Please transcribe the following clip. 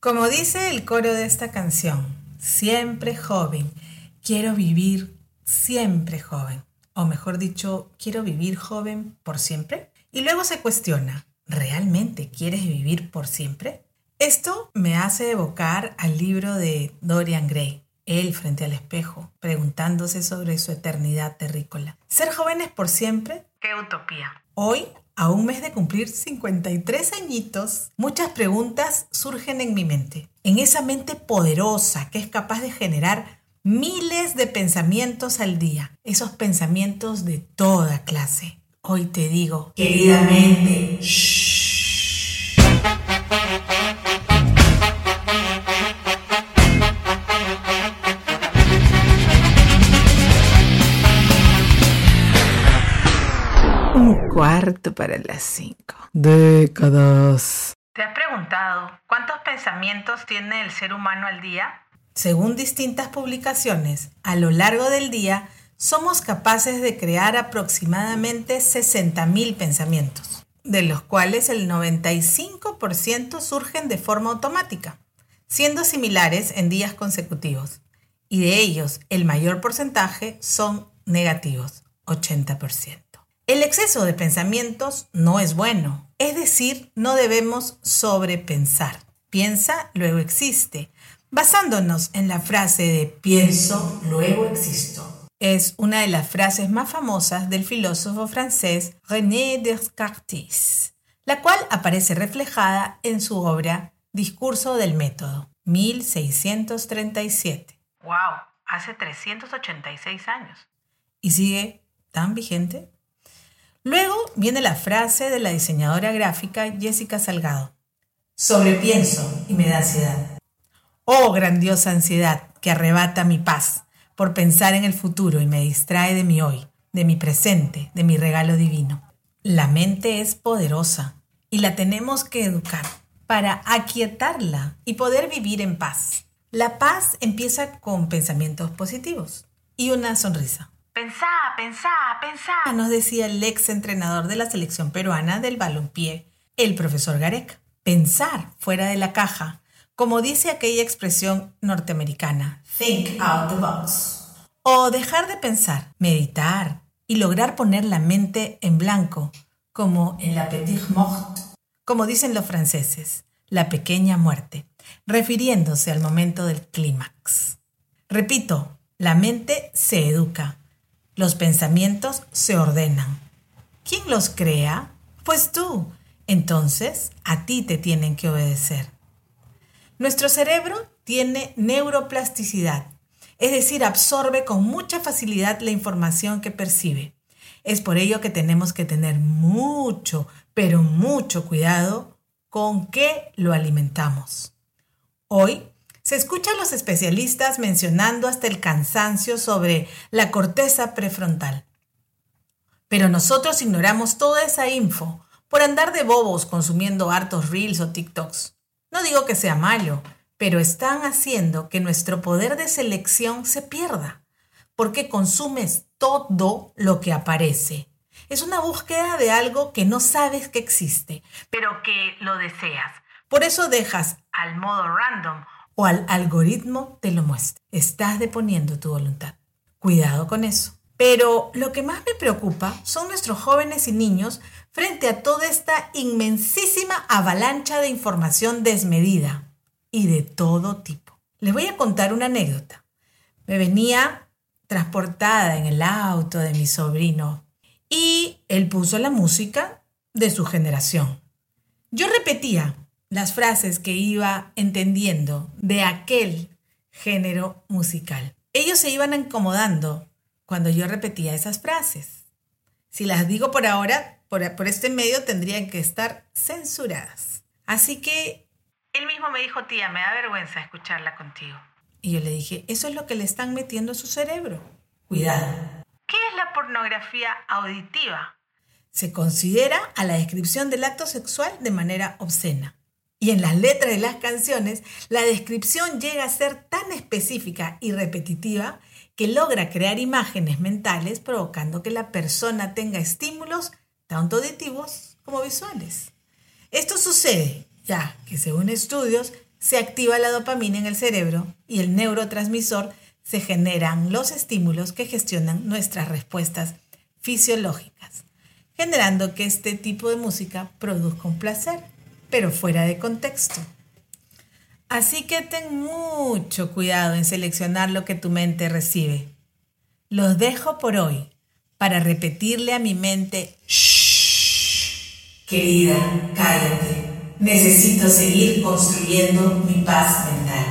Como dice el coro de esta canción, siempre joven, quiero vivir siempre joven. O mejor dicho, quiero vivir joven por siempre. Y luego se cuestiona, ¿realmente quieres vivir por siempre? Esto me hace evocar al libro de Dorian Gray, él frente al espejo, preguntándose sobre su eternidad terrícola. ¿Ser jóvenes por siempre? ¡Qué utopía! Hoy a un mes de cumplir 53 añitos, muchas preguntas surgen en mi mente. En esa mente poderosa que es capaz de generar miles de pensamientos al día, esos pensamientos de toda clase. Hoy te digo, queridamente, cuarto para las cinco. Décadas. ¿Te has preguntado cuántos pensamientos tiene el ser humano al día? Según distintas publicaciones, a lo largo del día somos capaces de crear aproximadamente 60.000 pensamientos, de los cuales el 95% surgen de forma automática, siendo similares en días consecutivos, y de ellos el mayor porcentaje son negativos, 80%. El exceso de pensamientos no es bueno, es decir, no debemos sobrepensar. Piensa, luego existe, basándonos en la frase de pienso, luego existo. Es una de las frases más famosas del filósofo francés René Descartes, la cual aparece reflejada en su obra Discurso del Método, 1637. ¡Wow! Hace 386 años. ¿Y sigue tan vigente? Luego viene la frase de la diseñadora gráfica Jessica Salgado. Sobrepienso y me da ansiedad. Oh, grandiosa ansiedad que arrebata mi paz por pensar en el futuro y me distrae de mi hoy, de mi presente, de mi regalo divino. La mente es poderosa y la tenemos que educar para aquietarla y poder vivir en paz. La paz empieza con pensamientos positivos y una sonrisa. Pensá, pensá, pensá, nos decía el ex entrenador de la selección peruana del balompié, el profesor Garek. Pensar fuera de la caja, como dice aquella expresión norteamericana, think out the box. O dejar de pensar, meditar y lograr poner la mente en blanco, como en la petite mort, como dicen los franceses, la pequeña muerte, refiriéndose al momento del clímax. Repito, la mente se educa los pensamientos se ordenan. ¿Quién los crea? Pues tú. Entonces, a ti te tienen que obedecer. Nuestro cerebro tiene neuroplasticidad, es decir, absorbe con mucha facilidad la información que percibe. Es por ello que tenemos que tener mucho, pero mucho cuidado con qué lo alimentamos. Hoy se escuchan los especialistas mencionando hasta el cansancio sobre la corteza prefrontal. Pero nosotros ignoramos toda esa info por andar de bobos consumiendo hartos reels o TikToks. No digo que sea malo, pero están haciendo que nuestro poder de selección se pierda, porque consumes todo lo que aparece. Es una búsqueda de algo que no sabes que existe, pero que lo deseas. Por eso dejas al modo random o al algoritmo te lo muestra. Estás deponiendo tu voluntad. Cuidado con eso. Pero lo que más me preocupa son nuestros jóvenes y niños frente a toda esta inmensísima avalancha de información desmedida y de todo tipo. Les voy a contar una anécdota. Me venía transportada en el auto de mi sobrino y él puso la música de su generación. Yo repetía, las frases que iba entendiendo de aquel género musical. Ellos se iban incomodando cuando yo repetía esas frases. Si las digo por ahora, por, este medio tendrían que estar censuradas. Así que él mismo me dijo, tía, me da vergüenza escucharla contigo. Y yo le dije, eso es lo que le están metiendo a su cerebro. Cuidado. ¿Qué es la pornografía auditiva? Se considera a la descripción del acto sexual de manera obscena Y en las letras de las canciones, la descripción llega a ser tan específica y repetitiva que logra crear imágenes mentales provocando que la persona tenga estímulos tanto auditivos como visuales. Esto sucede ya que según estudios se activa la dopamina en el cerebro y el neurotransmisor se generan los estímulos que gestionan nuestras respuestas fisiológicas, generando que este tipo de música produzca un placer, pero fuera de contexto. Así que ten mucho cuidado en seleccionar lo que tu mente recibe. Los dejo por hoy para repetirle a mi mente, Shh, querida, cállate. Necesito seguir construyendo mi paz mental.